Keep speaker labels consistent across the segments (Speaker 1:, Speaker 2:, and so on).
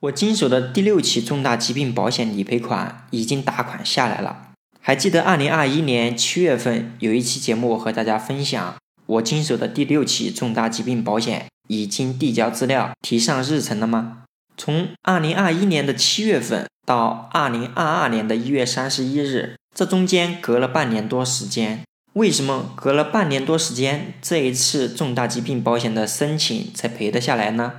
Speaker 1: 我经手的第六期重大疾病保险理赔款已经打款下来了。还记得二零二一年七月份有一期节目，和大家分享，我经手的第六期重大疾病保险已经递交资料提上日程了吗？从二零二一年的七月份到二零二二年的一月三十一日，这中间隔了半年多时间。为什么隔了半年多时间，这一次重大疾病保险的申请才赔得下来呢？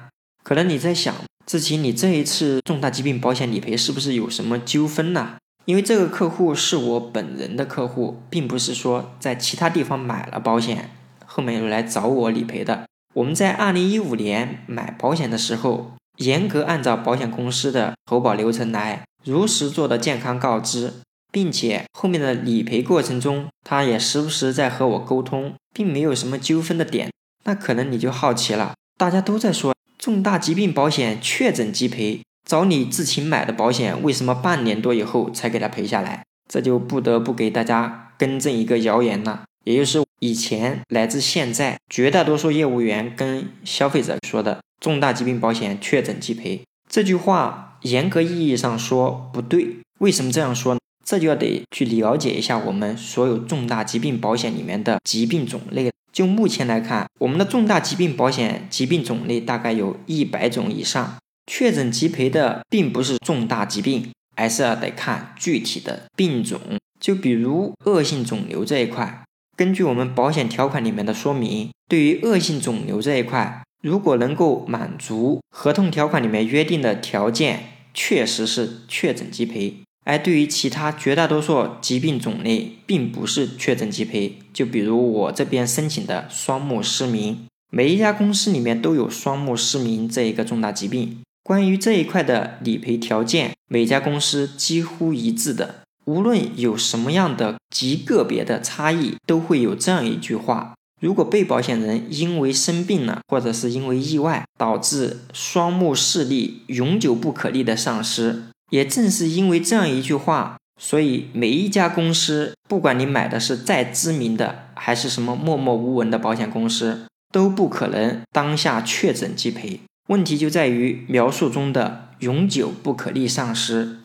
Speaker 1: 可能你在想。志奇，你这一次重大疾病保险理赔是不是有什么纠纷呢？因为这个客户是我本人的客户，并不是说在其他地方买了保险，后面又来找我理赔的。我们在二零一五年买保险的时候，严格按照保险公司的投保流程来，如实做的健康告知，并且后面的理赔过程中，他也时不时在和我沟通，并没有什么纠纷的点。那可能你就好奇了，大家都在说。重大疾病保险确诊即赔，找你自行买的保险，为什么半年多以后才给他赔下来？这就不得不给大家更正一个谣言了，也就是以前乃至现在绝大多数业务员跟消费者说的“重大疾病保险确诊即赔”这句话，严格意义上说不对。为什么这样说呢？这就要得去了解一下我们所有重大疾病保险里面的疾病种类。就目前来看，我们的重大疾病保险疾病种类大概有一百种以上，确诊即赔的并不是重大疾病，而是要得看具体的病种。就比如恶性肿瘤这一块，根据我们保险条款里面的说明，对于恶性肿瘤这一块，如果能够满足合同条款里面约定的条件，确实是确诊即赔。而对于其他绝大多数疾病种类，并不是确诊即赔。就比如我这边申请的双目失明，每一家公司里面都有双目失明这一个重大疾病。关于这一块的理赔条件，每家公司几乎一致的。无论有什么样的极个别的差异，都会有这样一句话：如果被保险人因为生病了，或者是因为意外导致双目视力永久不可逆的丧失。也正是因为这样一句话，所以每一家公司，不管你买的是再知名的，还是什么默默无闻的保险公司，都不可能当下确诊即赔。问题就在于描述中的永久不可逆丧失。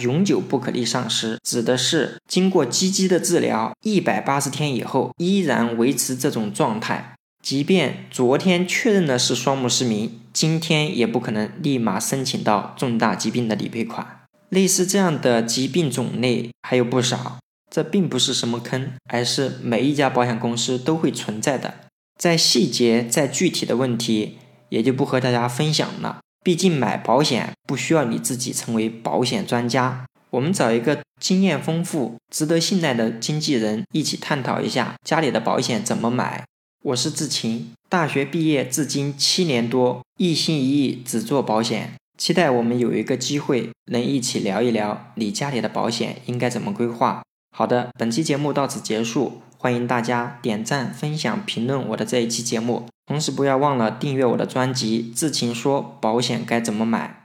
Speaker 1: 永久不可逆丧失指的是经过积极的治疗，一百八十天以后依然维持这种状态，即便昨天确认的是双目失明。今天也不可能立马申请到重大疾病的理赔款，类似这样的疾病种类还有不少，这并不是什么坑，而是每一家保险公司都会存在的。在细节、在具体的问题，也就不和大家分享了。毕竟买保险不需要你自己成为保险专家，我们找一个经验丰富、值得信赖的经纪人一起探讨一下家里的保险怎么买。我是志勤，大学毕业至今七年多，一心一意只做保险，期待我们有一个机会能一起聊一聊你家里的保险应该怎么规划。好的，本期节目到此结束，欢迎大家点赞、分享、评论我的这一期节目，同时不要忘了订阅我的专辑《志勤说保险该怎么买》。